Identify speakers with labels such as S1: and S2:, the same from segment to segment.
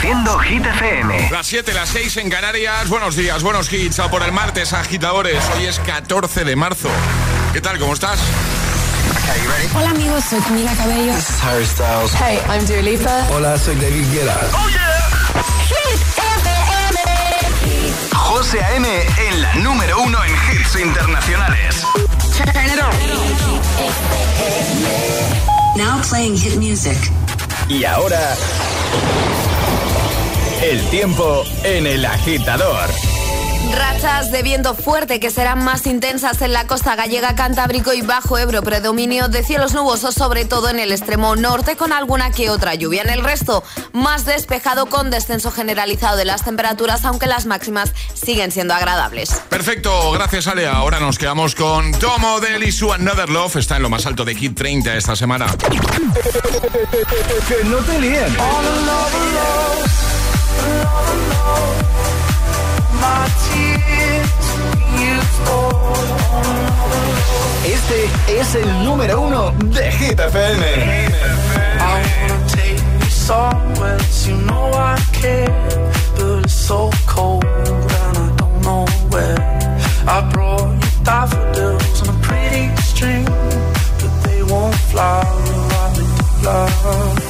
S1: Reproduciendo Hit FM.
S2: Las 7, las 6 en Canarias. Buenos días, buenos hits. A por el martes, agitadores. Hoy es 14 de marzo. ¿Qué tal? ¿Cómo estás?
S3: Hola amigos, soy Camila Cabello.
S4: This is Harry Styles.
S3: Hey, I'm Dua Lipa.
S5: Hola, soy David Guetta.
S1: ¡Oh, yeah!
S3: Hit
S1: FM. José A.M. en la número uno en hits internacionales.
S3: Turn it on.
S6: Now playing hit music.
S1: Y ahora... El tiempo en el agitador.
S7: Rachas de viento fuerte que serán más intensas en la costa gallega, Cantábrico y Bajo Ebro. Predominio de cielos nubosos, sobre todo en el extremo norte, con alguna que otra lluvia. En el resto, más despejado con descenso generalizado de las temperaturas, aunque las máximas siguen siendo agradables.
S2: Perfecto, gracias Ale. Ahora nos quedamos con Tomo del y su Another Love. Está en lo más alto de Hit 30 esta semana.
S1: que no te líen. Este es el número uno de Hit FM. I
S8: wanna take you somewhere you know I care, but it's so cold and I don't know where. I brought you daffodils on a pretty string, but they won't into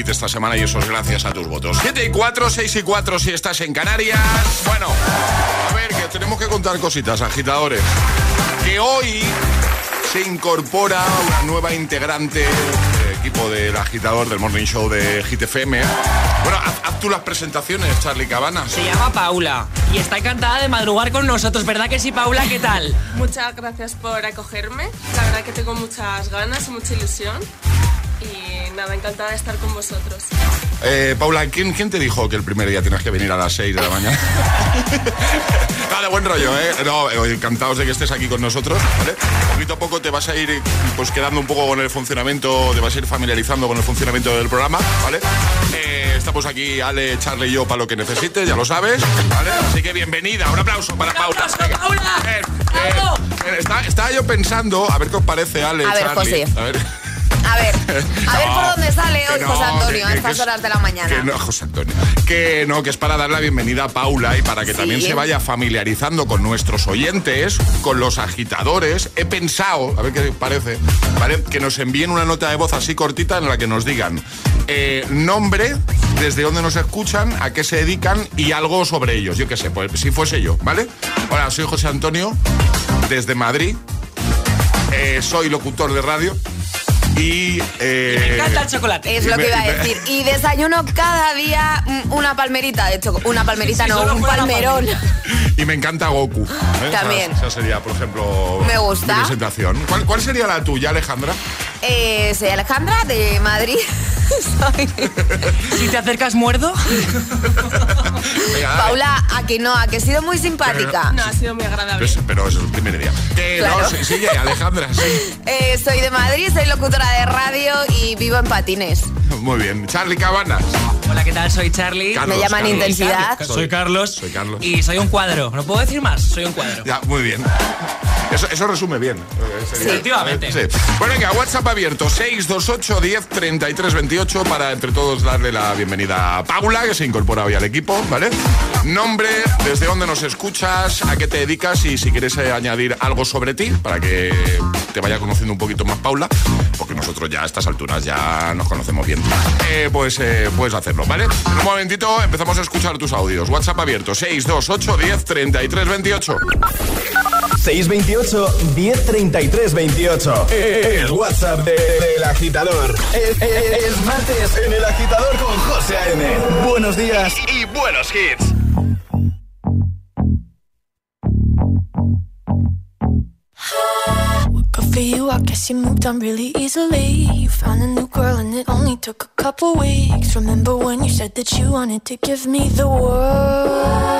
S2: hit esta semana y eso es gracias a tus votos. 7 y 4, 6 y 4 si estás en Canarias. Bueno, a ver, que tenemos que contar cositas, agitadores. Que hoy se incorpora una nueva integrante del equipo del agitador del Morning Show de Hit FM. Bueno, haz, haz tú las presentaciones, Charlie Cabana.
S9: Se llama Paula y está encantada de madrugar con nosotros, ¿verdad que sí, Paula? ¿Qué tal?
S10: Muchas gracias por acogerme. La verdad que tengo muchas ganas y mucha ilusión. Y nada, encantada de estar con vosotros.
S2: Eh, Paula, ¿quién, ¿quién te dijo que el primer día tienes que venir a las 6 de la mañana? Vale, buen rollo, ¿eh? No, eh, encantados de que estés aquí con nosotros, ¿vale? Poquito a poco te vas a ir pues quedando un poco con el funcionamiento, te vas a ir familiarizando con el funcionamiento del programa, ¿vale? Eh, estamos aquí, Ale, Charlie y yo, para lo que necesites, ya lo sabes, ¿vale? Así que bienvenida, un aplauso para Paula.
S9: aplauso, Paula!
S2: Eh, eh, está- estaba yo pensando, a ver qué os parece, Ale,
S7: A ver,
S2: Charlie.
S7: José.
S2: A ver.
S7: A ver, a ver por dónde sale hoy
S2: no,
S7: José Antonio
S2: que-
S7: a estas
S2: que
S7: horas de la mañana.
S2: Que no, José Antonio. Que no, que es para dar la bienvenida a Paula y para que
S7: Sí.
S2: también se vaya familiarizando con nuestros oyentes, con los agitadores. He pensado, a ver qué parece, ¿vale? Que nos envíen una nota de voz así cortita en la que nos digan eh, nombre, desde dónde nos escuchan, a qué se dedican y algo sobre ellos. Yo qué sé, pues si fuese yo, ¿vale? Hola, soy José Antonio, desde Madrid. Eh, soy locutor de radio. Y, eh,
S9: Me encanta el chocolate.
S7: Es lo que iba a decir. Y desayuno cada día mm, una palmerita, de hecho, una palmerita
S9: Sí,
S7: no, un palmerón.
S2: y me encanta Goku. ¿eh?
S7: También.
S2: Esa, esa sería, por ejemplo,
S7: Me gusta.
S2: mi presentación. ¿Cuál, cuál sería la tuya, Alejandra?
S7: Eh, soy Alejandra de Madrid. Soy-
S9: Si te acercas, muerdo.
S2: Venga.
S7: Paula, a que no, a que he sido muy simpática.
S10: No, ha sido muy agradable.
S2: Pues, pero es el primer día. Que
S7: Claro.
S2: no, sí, sigue, Alejandra, sí.
S7: Eh, soy de Madrid, soy locutora de radio y vivo en patines.
S2: Muy bien. Charlie Cabanas.
S9: Hola, ¿qué tal? Soy Charlie.
S2: Carlos,
S7: Me llaman
S2: Carlos.
S7: intensidad.
S9: Soy Carlos.
S2: Soy Carlos.
S9: Y soy un cuadro. ¿No puedo decir más? Soy un cuadro.
S2: Ya, muy bien. Eso, eso resume bien.
S9: Efectivamente.
S2: Sí. Bueno, venga, WhatsApp abierto 628 10 33 28 para entre todos darle la bienvenida a Paula, que se incorpora hoy al equipo, ¿vale? Nombre, desde dónde nos escuchas, a qué te dedicas y si quieres eh, añadir algo sobre ti para que te vaya conociendo un poquito más Paula, porque nosotros ya a estas alturas ya nos conocemos bien. Eh, pues eh, puedes hacerlo, ¿vale? En un momentito empezamos a escuchar tus audios. WhatsApp abierto 628 10 33 28.
S1: 628 1033 28. El WhatsApp de- del agitador. Es, es- es martes en el agitador con José A.M. Buenos días y buenos hits.
S4: For you, I guess you moved on really easily. You found a new girl and it only took a couple weeks. Remember when you said that you wanted to give me the world?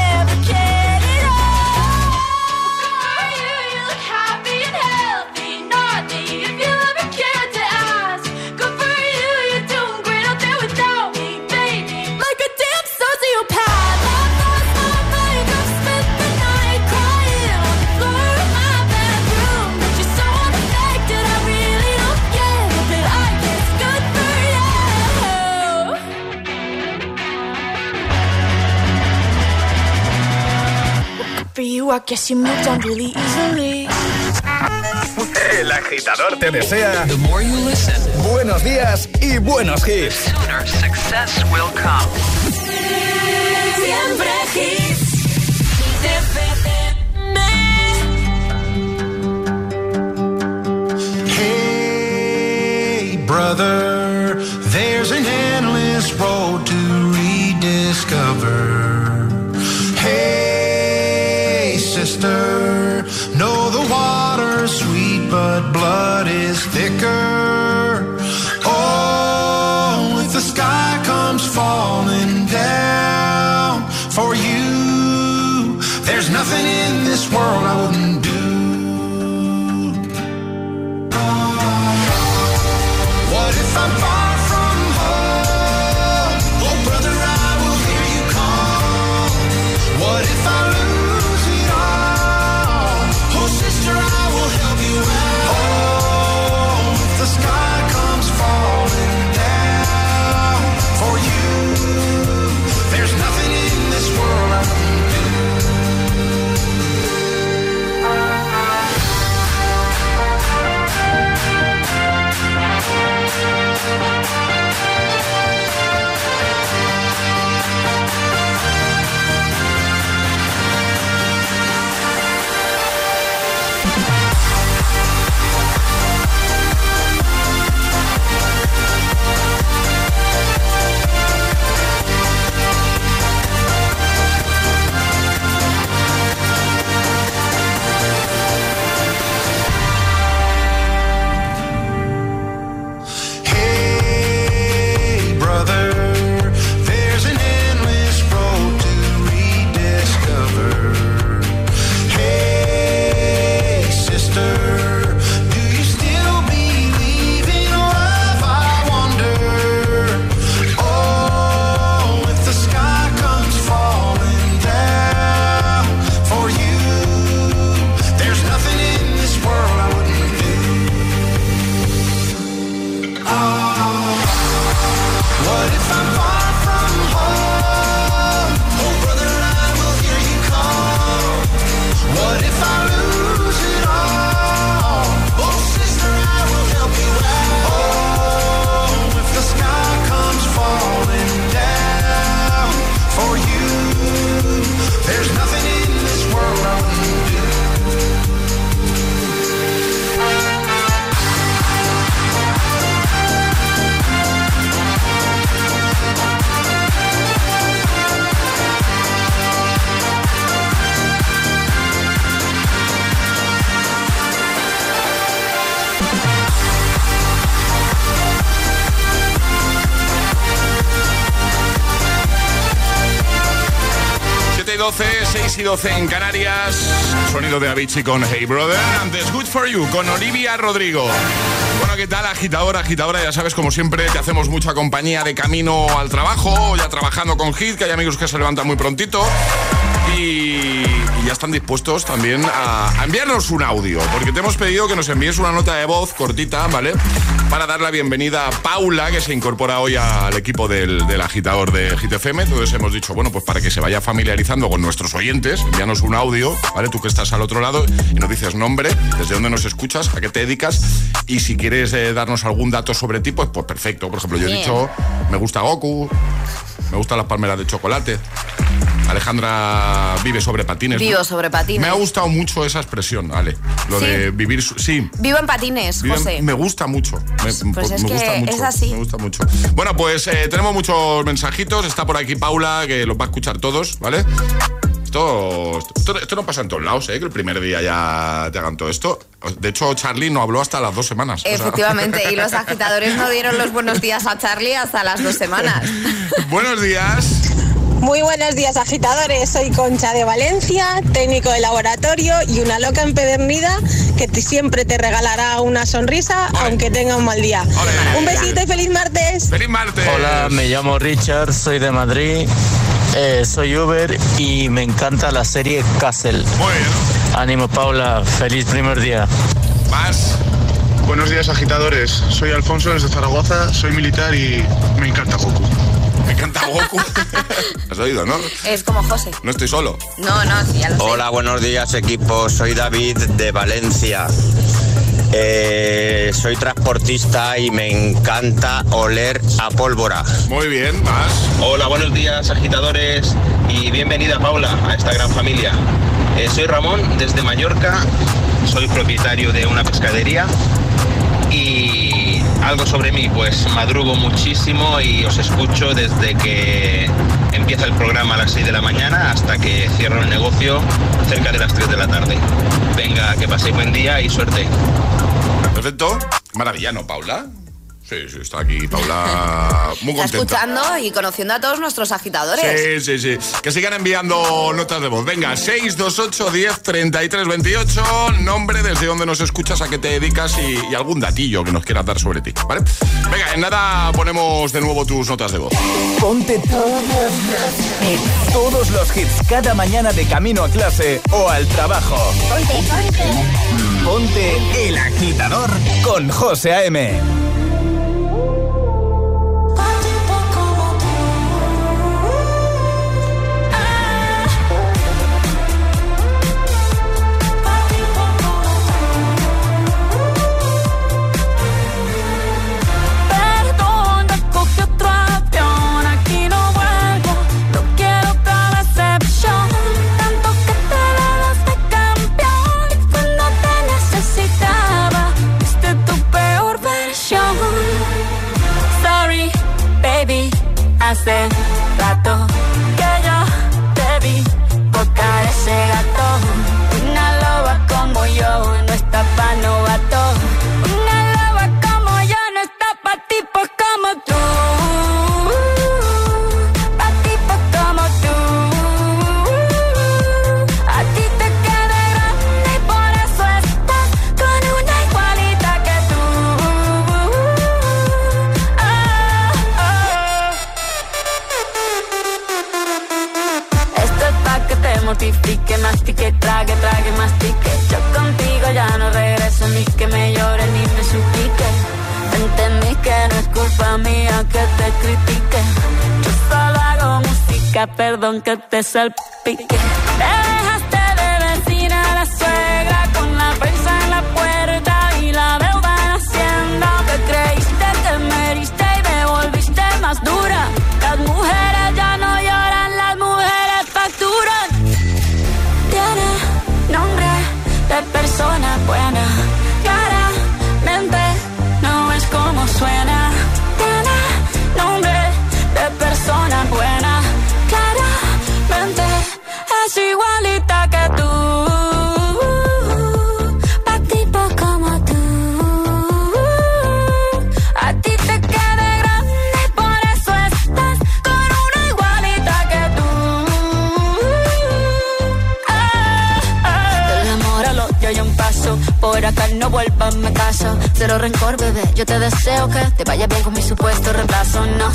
S4: For you, I guess you moved on really easily.
S1: El agitador te desea
S11: The more you listen,
S1: buenos días y buenos hits.
S11: sooner success will come.
S4: Siempre hits.
S12: Hey, brother,
S2: y 12 en Canarias. Sonido de Avicii con Hey Brother. Antes, Good for You con Olivia Rodrigo. Bueno, ¿qué tal, agitadora, agitadora? Ya sabes, como siempre, te hacemos mucha compañía de camino al trabajo, ya trabajando con Hit, que hay amigos que se levantan muy prontito. Y, y ya están dispuestos también a, a enviarnos un audio, porque te hemos pedido que nos envíes una nota de voz cortita, ¿vale? Para dar la bienvenida a Paula, que se incorpora hoy al equipo del, del agitador de GTFM. Entonces hemos dicho, bueno, pues para que se vaya familiarizando con nuestros oyentes, envíanos un audio, ¿vale? Tú que estás al otro lado y nos dices nombre, desde dónde nos escuchas, a qué te dedicas y si quieres eh, darnos algún dato sobre ti, pues, pues perfecto. Por ejemplo, yo he dicho, me gusta Goku, me gustan las palmeras de chocolate. Alejandra vive sobre patines.
S7: Vivo sobre patines.
S2: Me ha gustado mucho esa expresión, Ale. Lo
S7: Sí.
S2: de vivir. Sí.
S7: Vivo en patines,
S2: Vive-
S7: José.
S2: Me gusta mucho. Me,
S7: Pues es
S2: me
S7: que
S2: gusta mucho.
S7: es así.
S2: Me gusta mucho. Bueno, pues eh, tenemos muchos mensajitos. Está por aquí Paula, que los va a escuchar todos, ¿vale? Esto, esto, esto no pasa en todos lados, ¿eh? Que el primer día ya te hagan todo esto. De hecho, Charlie no habló hasta las dos semanas. o sea.
S7: Efectivamente, y los agitadores no dieron los buenos días a Charlie hasta las dos semanas.
S2: Buenos días.
S13: Muy buenos días agitadores, soy Concha de Valencia, técnico de laboratorio y una loca empedernida que te- siempre te regalará una sonrisa aunque tenga un mal día. Un besito y feliz martes.
S2: Feliz martes.
S14: Hola, me llamo Richard, soy de Madrid, eh, soy Uber y me encanta la serie Castle.
S2: Muy bien.
S14: Ánimo Paula, feliz primer día.
S2: Más.
S15: Buenos días agitadores, soy Alfonso desde Zaragoza, soy militar y me encanta Goku.
S2: Me encanta Goku. Has oído, ¿no?
S7: Es como José.
S2: No estoy solo.
S7: No, no, sí, ya lo sé.
S16: Hola, buenos días equipo, soy David de Valencia. Eh, soy transportista y me encanta oler a pólvora.
S2: Muy bien, más.
S17: Hola, buenos días agitadores y bienvenida Paula a esta gran familia. Eh, soy Ramón desde Mallorca, soy propietario de una pescadería y algo sobre mí, pues madrugo muchísimo y os escucho desde que empieza el programa a las 6 de la mañana hasta que cierro el negocio cerca de las 3 de la tarde. Venga, que paséis buen día y suerte.
S2: Perfecto. Maravillano, Paula. Sí, sí, está aquí Paula muy
S7: Está
S2: contenta.
S7: escuchando y conociendo a todos nuestros agitadores.
S2: Sí, sí, sí. Que sigan enviando notas de voz. Venga, 628 10 33 28. Nombre, desde donde nos escuchas, a qué te dedicas y, y algún datillo que nos quieras dar sobre ti. ¿Vale? Venga, en nada ponemos de nuevo tus notas de voz.
S18: Ponte todos, todos los hits cada mañana de camino a clase o al trabajo.
S1: Ponte, ponte.
S18: Ponte el agitador con José A.M.
S5: critique. Yo solo hago música, perdón que te salpique.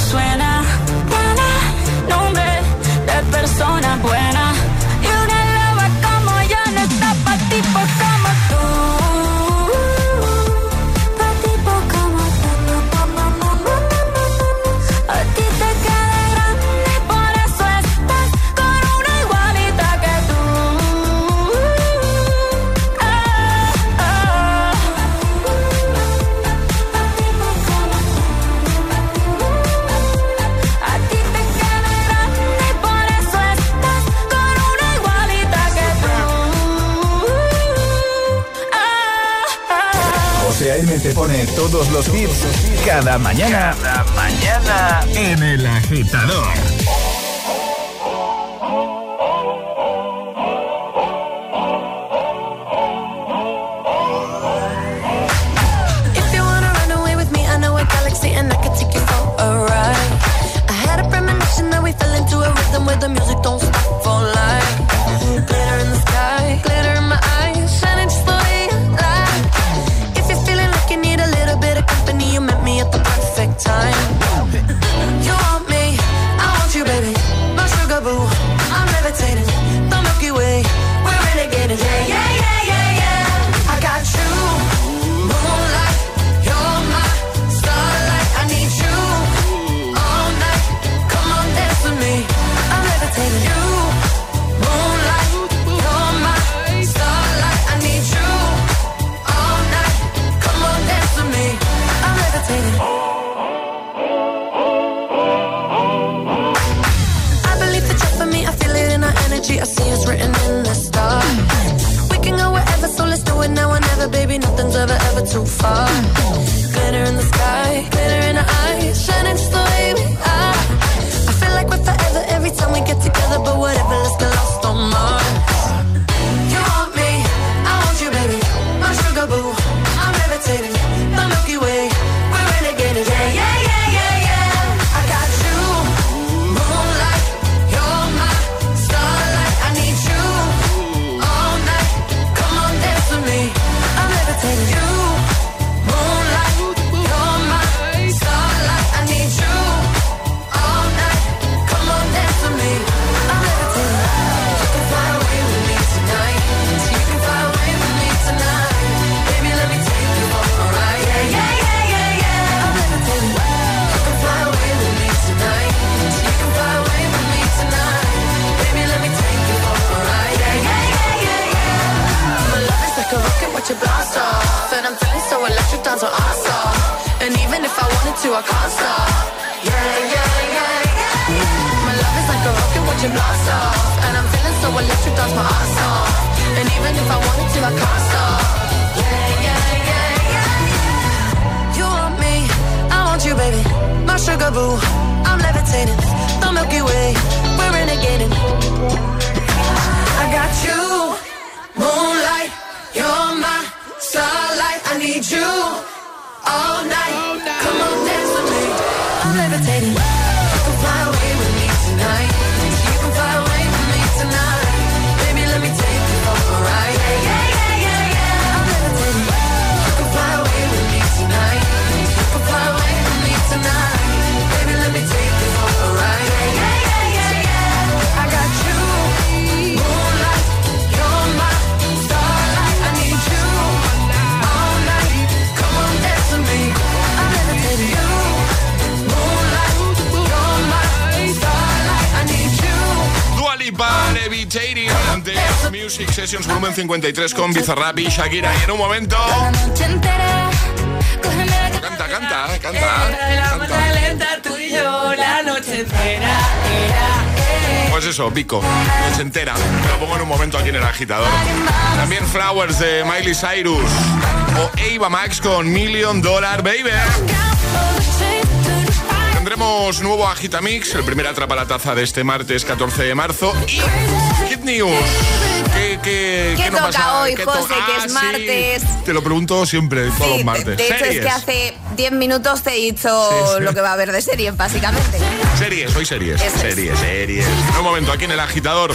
S5: Suena. Tiene nombre de persona buena. Te
S18: pone todos los hits cada mañana. Cada mañana en el agitador.
S5: If you wanna run away with me, I know
S2: 53 con Bizarrap y Shakira. Y en un momento... Canta, canta, canta.
S19: Noche entera.
S2: Pues eso, pico, noche entera. Te lo pongo en un momento aquí en el agitador. También Flowers de Miley Cyrus. O Ava Max con Million Dollar Baby. Tendremos nuevo Agitamix, el primer atrapa la taza de este martes 14 de marzo. Y Hit News. ¿Qué, qué,
S7: ¿Qué
S2: nos
S7: toca
S2: pasa?
S7: hoy,
S2: ¿Qué
S7: José, que es
S2: Ah, sí.
S7: martes?
S2: Te lo pregunto siempre, todos los martes.
S7: De hecho, es que hace 10 minutos te he dicho
S2: Sí,
S7: lo que va a haber de serie, básicamente.
S2: Series, hoy series.
S7: Eso es.
S2: series, series. En un momento, aquí en el agitador.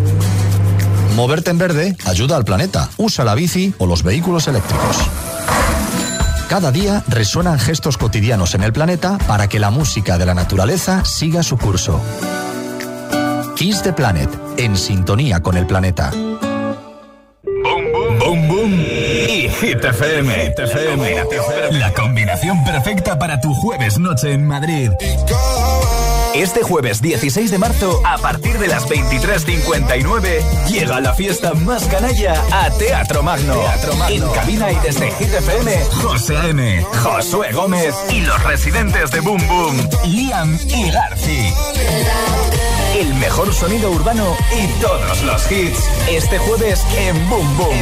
S20: Moverte en verde ayuda al planeta. Usa la bici o los vehículos eléctricos. Cada día resuenan gestos cotidianos en el planeta para que la música de la naturaleza siga su curso. Kiss the Planet, en sintonía con el planeta.
S1: Boom Boom y Hit FM. Hit FM. La combinación perfecta para tu jueves noche en Madrid. Este jueves 16 de marzo, a partir de las 23.59, llega la fiesta más canalla a Teatro Magno. Teatro Magno. En cabina y desde Hit FM, José A.M., Josué Gómez y los residentes de Boom Boom, Liam y Garci. El mejor sonido urbano y todos los hits. Este jueves en Boom Boom.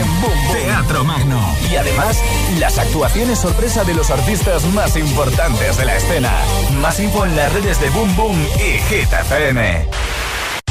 S1: Teatro Magno. Y además, las actuaciones sorpresa de los artistas más importantes de la escena. Más info en las redes de Boom Boom y Hit FM.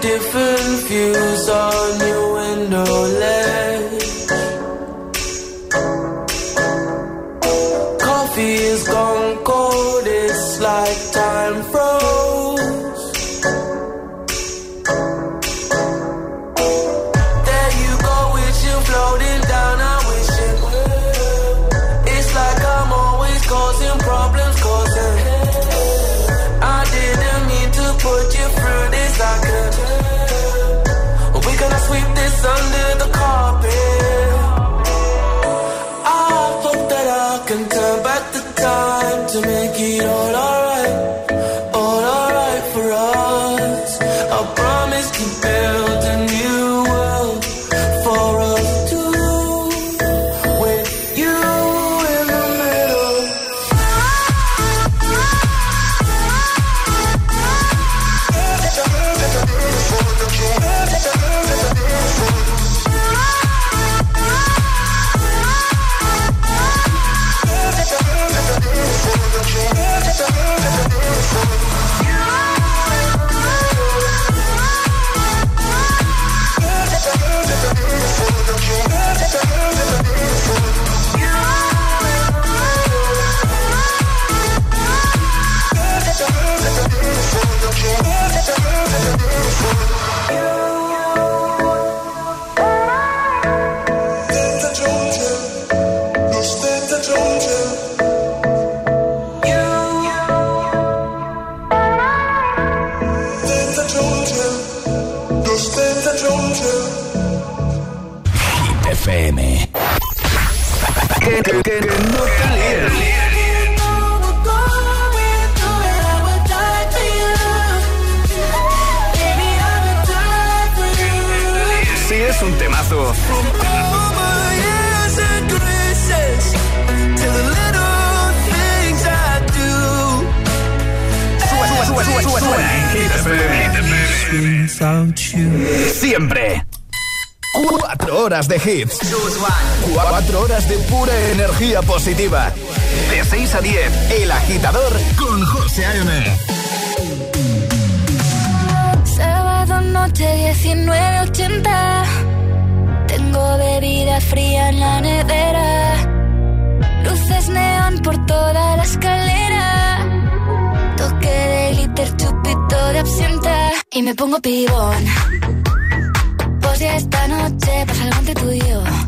S21: Different views on your window
S8: can build
S4: de pura energía positiva. De 6 a 10, El Agitador con José A.M.
S5: Sábado noche 19.80 Tengo bebida fría en la nevera. Luces neón por toda la escalera. Toque de glitter, chupito de absenta. Y me pongo pibón. Pues ya esta noche pasa algo entre tú y yo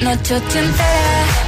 S5: Noche ochentera,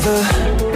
S12: Be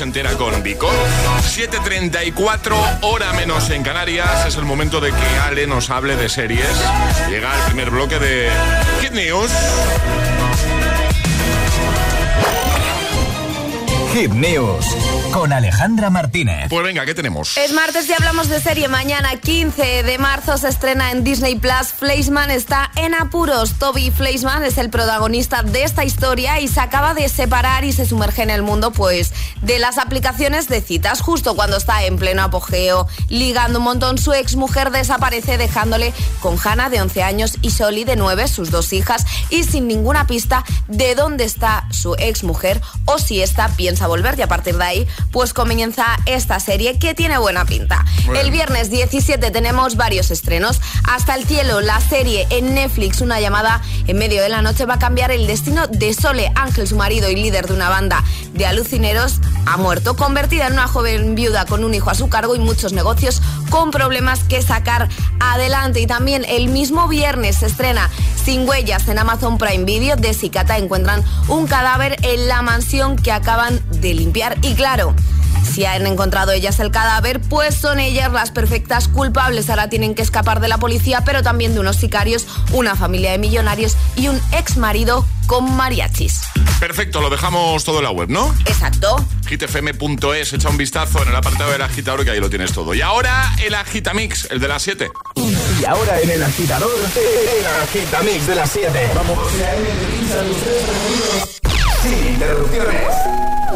S2: entera con Vico. 7.34, hora menos en Canarias. Es el momento de que Ale nos hable de series. Llega el primer bloque de Kid News.
S1: Hit News con Alejandra Martínez.
S2: Pues venga, ¿qué tenemos?
S7: Es martes y hablamos de serie. Mañana 15 de marzo se estrena en Disney Plus. Fleischman está en apuros. Toby Fleischman es el protagonista de esta historia y se acaba de separar y se sumerge en el mundo, pues, de las aplicaciones de citas. Justo cuando está en pleno apogeo, ligando un montón, su ex mujer desaparece dejándole con Hannah de 11 años y Soli de 9, sus dos hijas, y sin ninguna pista de dónde está su ex mujer o si esta piensa volver. Y a partir de ahí, pues comienza esta serie que tiene buena pinta.
S21: Bueno.
S7: El viernes 17 tenemos varios estrenos. Hasta el cielo, la serie en Netflix, una llamada en medio de la noche, va a cambiar el destino de Sole Ángel, su marido y líder de una banda de alucineros, ha muerto, convertida en una joven viuda con un hijo a su cargo y muchos negocios con problemas que sacar adelante. Y también el mismo viernes se estrena Sin Huellas en Amazon Prime Video. De Cicata encuentran un cadáver en la mansión que acaban de limpiar. Y claro, si han encontrado ellas el cadáver, pues son ellas las perfectas culpables. Ahora tienen que escapar de la policía, pero también de unos sicarios, una familia de millonarios y un ex marido con mariachis.
S2: Perfecto, lo dejamos todo en la web, ¿no?
S7: Exacto.
S2: hitfm.es, echa un vistazo en el apartado del agitador que ahí lo tienes todo. Y ahora el agitamix, el de las 7.
S1: Y ahora en el agitador, el agitamix de las 7. Vamos. Sin interrupciones.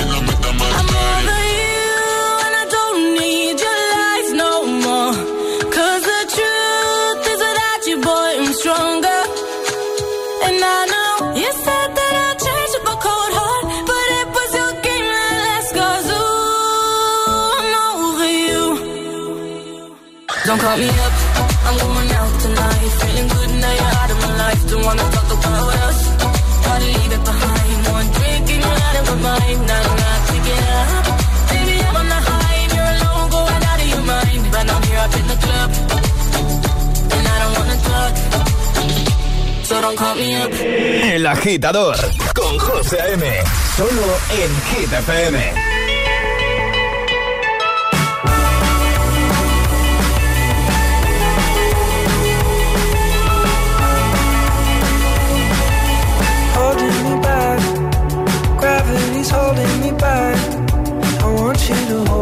S21: I'm over you, and I don't need your lies no the truth is without you, boy, I'm stronger. And I know you said that I'd change up a cold heart, but it was your game that last. 'Cause ooh, I'm over you. Don't call me up, I'm going out tonight. Feeling good now you're Don't wanna talk about us. Gotta leave it behind. One drink and mind. Not and in I don't wanna talk. So don't call me up.
S4: El agitador con José A.M. Solo en Hit.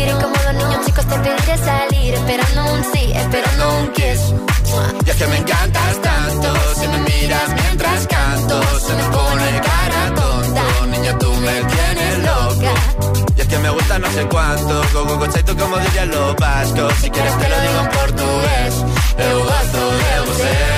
S5: Y como los niños chicos te pediré salir, esperando un sí, esperando un kiss.
S22: Y es que me encantas tanto, si me miras mientras canto, se me pone cara tonta. Niña, tú me tienes loca. Y es que me gusta no sé cuánto, go go go chaito como dirían los vascos. Si quieres te lo digo en portugués, eu gosto de você.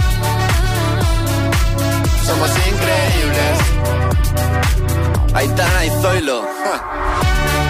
S22: somos increíbles. Aitana y Zoilo. ja.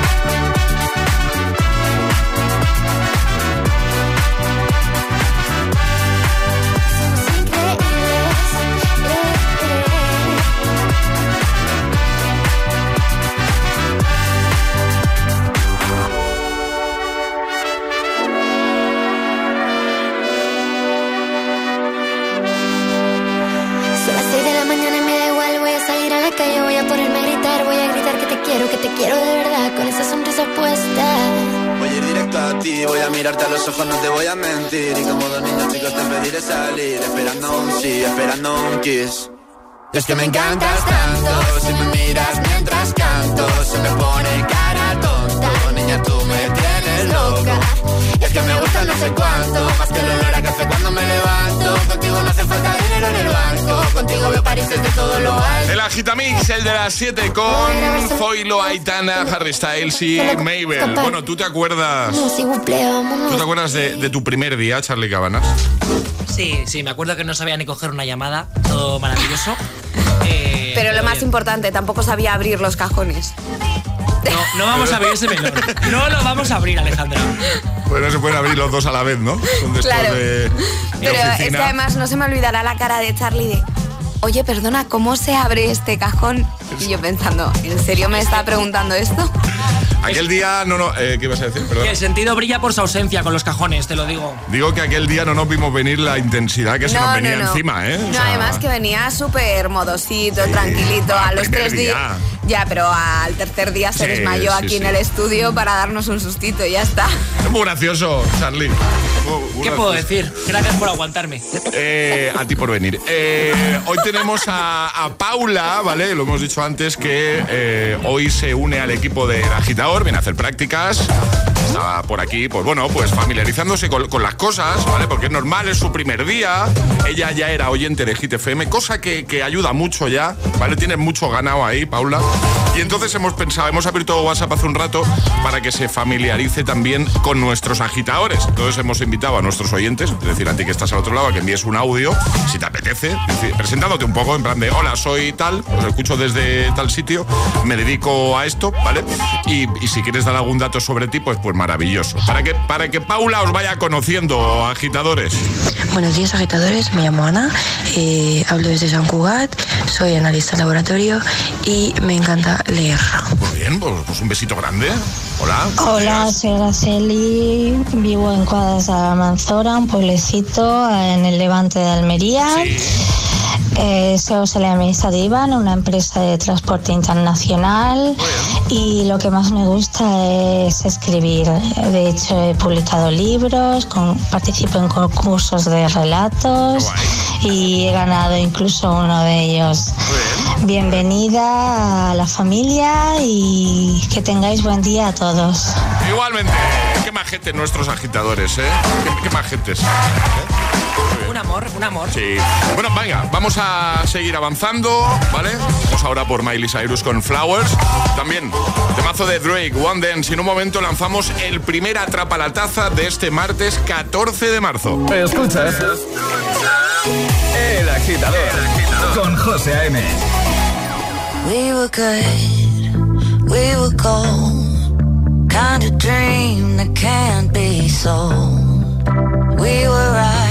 S5: Voy a gritar que te quiero, que te quiero de verdad, con esa sonrisa puesta.
S22: Voy a ir directo a ti, voy a mirarte a los ojos, no te voy a mentir. Y como dos niños chicos te pediré salir, esperando un sí, esperando un kiss. Es que me encantas tanto, si me miras mientras canto, se me pone cara tonta. Niña, tú me tienes loca. Y es que me gusta no sé cuánto, más que el olor a café cuando me levanto. Contigo no hace falta dinero en el banco, contigo veo París desde todo lo alto.
S2: El Agitamix, el de las 7 con Zoilo, Aitana, Harry Styles y Mabel. Bueno, ¿tú te acuerdas? ¿Tú te acuerdas de, de tu primer día, Charlie Cabanas?
S9: Sí, sí, me acuerdo que no sabía ni coger una llamada, todo maravilloso. Eh,
S7: Pero lo más importante, tampoco sabía abrir los cajones.
S9: no, no vamos a abrir ese melón. No lo vamos a abrir, Alejandra.
S2: Pues no se pueden abrir los dos a la vez, ¿no? Son de estos
S7: Claro.
S2: de, de
S7: Pero es
S2: oficina.
S7: que además no se me olvidará la cara de Charlie de, oye, perdona, ¿cómo se abre este cajón? Y yo pensando, ¿en serio me está preguntando esto?
S2: Aquel día, no, no, eh, ¿qué ibas a decir? Perdón.
S9: Que el sentido brilla por su ausencia con los cajones, te lo digo.
S2: Digo que aquel día no nos vimos venir la intensidad que se
S7: No,
S2: nos
S7: no,
S2: venía
S7: no.
S2: encima, ¿eh? O
S7: No,
S2: sea,
S7: además que venía súper modosito, tranquilito. A los tres días.
S2: día.
S7: Ya, pero al tercer día se
S2: Sí,
S7: desmayó
S2: sí,
S7: aquí
S2: sí.
S7: en el estudio para darnos un sustito y ya está.
S2: Es muy gracioso, Charlie. Muy- muy
S9: ¿Qué puedo decir? Gracias por aguantarme.
S2: Eh, a ti por venir. Eh, hoy tenemos a, Paula, ¿vale? Lo hemos dicho antes que eh, hoy se une al equipo del agitador, viene a hacer prácticas. Estaba por aquí, pues bueno, pues familiarizándose con, las cosas, ¿vale? Porque es normal, es su primer día. Ella ya era oyente de Hit FM, cosa que, que ayuda mucho ya, ¿vale? Tiene mucho ganado ahí, Paula. Y entonces hemos pensado, hemos abierto WhatsApp hace un rato para que se familiarice también con nuestros agitadores. Entonces hemos invitado a nuestros oyentes, es decir, a ti que estás al otro lado, a que envíes un audio, si te apetece, presentándote un poco en plan de, hola, soy tal, os escucho desde tal sitio, me dedico a esto, ¿vale? Y si quieres dar algún dato sobre ti, pues, pues maravilloso. Para que, para que Paula os vaya conociendo, agitadores.
S23: Buenos días agitadores, me llamo Ana, eh, hablo desde San Cugat, soy analista en laboratorio y me encanta leer.
S2: Muy bien, pues, pues un besito grande. Hola.
S24: Hola, soy Araceli, vivo en Cuadras de Almanzora, un pueblecito en el levante de Almería. Eh, soy auxiliar administrativa una empresa de transporte internacional y lo que más me gusta es escribir. De hecho, he publicado libros, con- participo en concursos de relatos y he ganado incluso uno de ellos. Bienvenida a la familia y que tengáis buen día a todos.
S2: Igualmente, qué más gente nuestros agitadores, ¿eh? Qué, qué más gentes.
S9: Un amor, un amor.
S2: Sí. Bueno, venga, vamos a seguir avanzando, ¿vale? Vamos ahora por Miley Cyrus con Flowers. También, temazo de Drake, One Dance. Y en un momento lanzamos el primer Atrapa la Taza de este martes 14 de marzo.
S1: Escuchas El Agitador con José A.M.
S25: We were good, we were gold. Kind of dream that can't be sold. We were right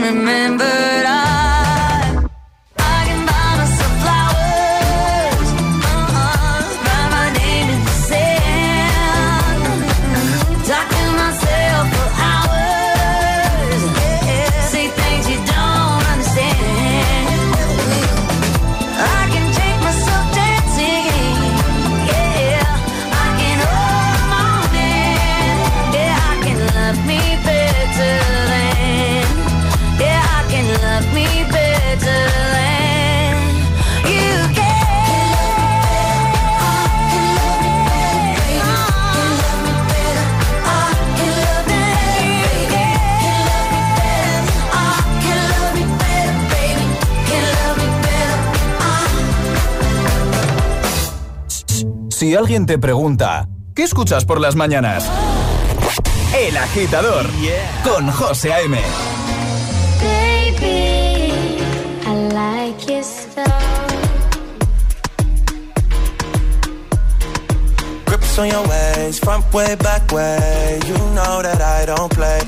S1: remember alguien te pregunta, ¿qué escuchas por las mañanas? El Agitador con José A.M.
S26: Baby, I like your stuff.
S27: Grips on your ways, front way, back way. You know that I don't play.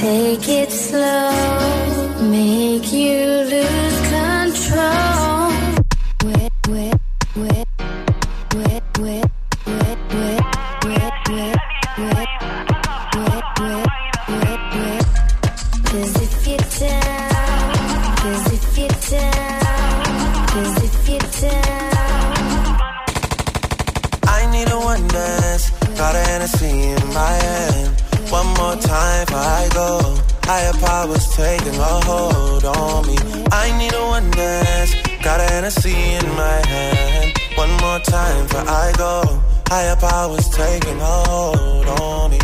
S5: take if
S27: I go. Higher powers taking a hold on me. I need a one dance. Got an Hennessy in my hand. One more time for I go. Higher powers taking a hold on me.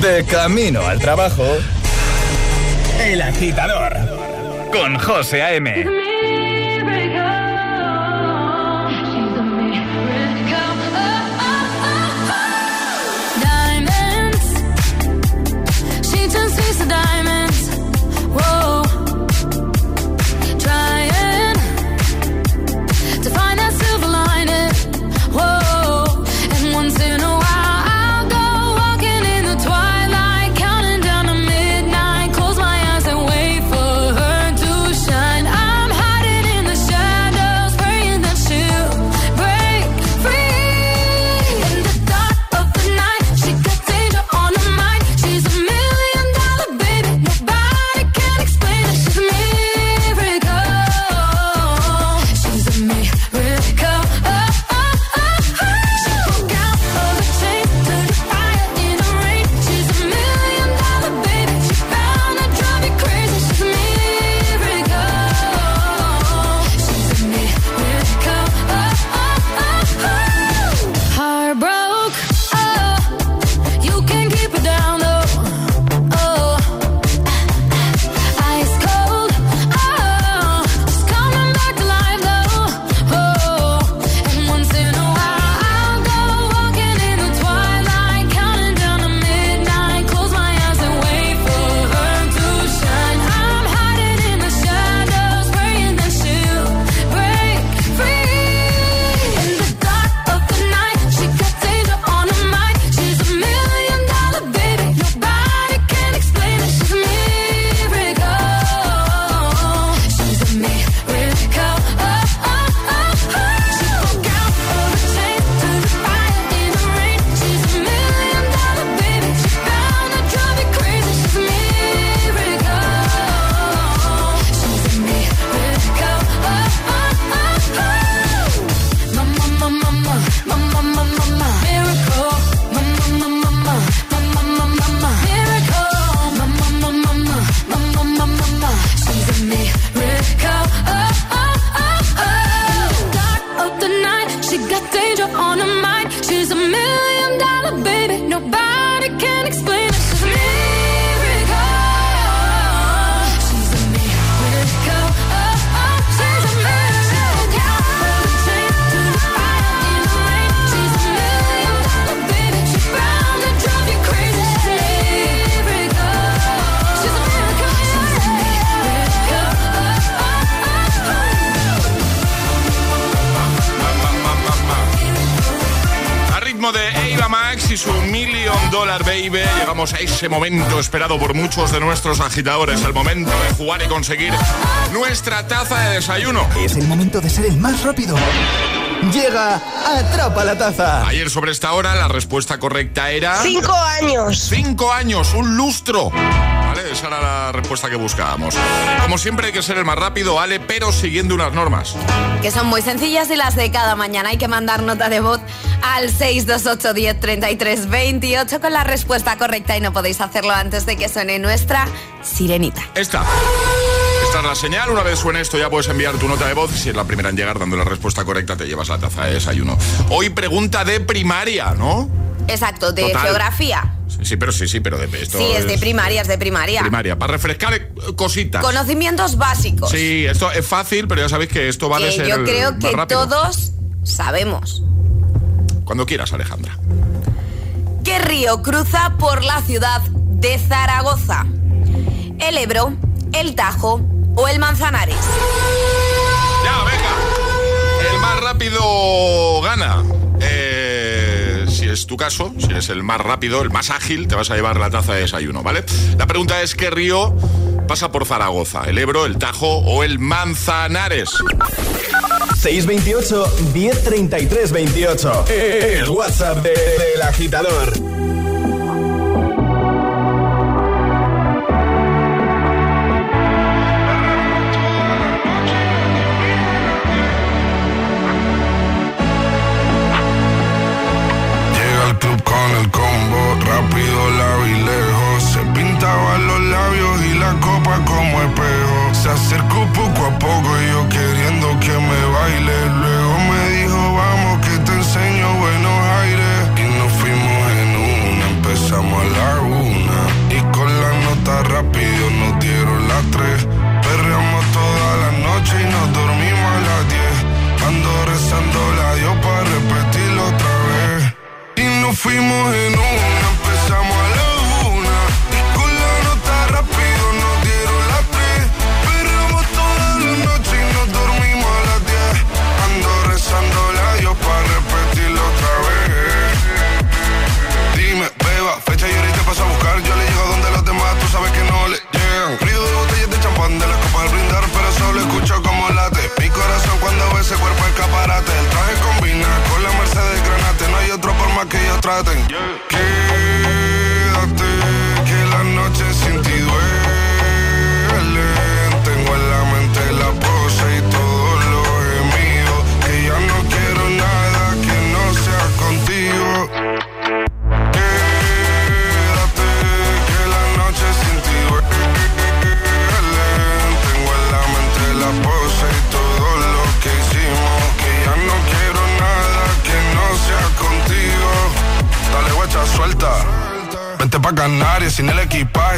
S4: De camino al trabajo. El agitador. Con José A.M.
S2: ese momento esperado por muchos de nuestros agitadores, el momento de jugar y conseguir nuestra taza de desayuno.
S4: Es el momento de ser el más rápido. Llega, atrapa la taza.
S2: Ayer sobre esta hora la respuesta correcta era...
S28: Cinco años.
S2: Cinco años, un lustro. ¿Vale? Esa era la respuesta que buscábamos. Como siempre hay que ser el más rápido, Ale, pero siguiendo unas normas.
S7: Que son muy sencillas y las de cada mañana. Hay que mandar nota de voz al 628 10 33 28 con la respuesta correcta y no podéis hacerlo antes de que suene nuestra sirenita.
S2: Esta. Esta es la señal. Una vez suene esto ya puedes enviar tu nota de voz. Si es la primera en llegar dando la respuesta correcta te llevas la taza de desayuno. Hoy pregunta de primaria, ¿no?
S7: Exacto, de
S2: Total.
S7: geografía.
S2: Sí, sí, pero sí, sí, pero de esto
S7: Sí, es de primaria, es de primaria.
S2: primaria. Para refrescar eh, cositas.
S7: Conocimientos básicos.
S2: Sí, esto es fácil, pero ya sabéis que esto va a
S7: que
S2: ser
S7: yo creo
S2: más
S7: que
S2: rápido.
S7: todos sabemos.
S2: Cuando quieras, Alejandra.
S7: ¿Qué río cruza por la ciudad de Zaragoza? ¿El Ebro, el Tajo o el Manzanares?
S2: Ya, venga. El más rápido gana. Eh, si es tu caso, si eres el más rápido, el más ágil, te vas a llevar la taza de desayuno, ¿vale? La pregunta es ¿qué río pasa por Zaragoza? ¿El Ebro, el Tajo o el Manzanares?
S4: 628 1033 28. El WhatsApp de- del agitador.
S29: Por más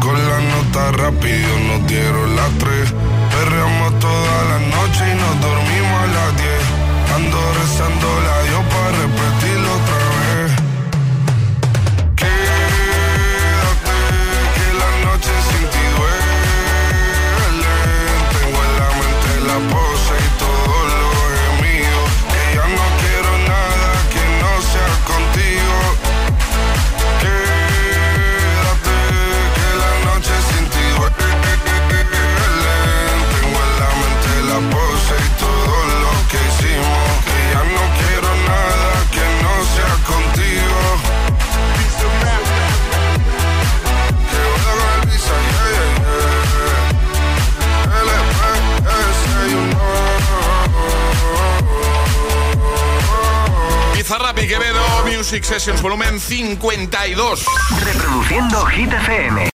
S29: Con la nota rápido nos dieron las tres. Perreamos toda la noche y nos dormimos a las diez. Ando rezando la Dios para repetirlo
S2: Music Sessions, volumen 52.
S4: Reproduciendo Hit.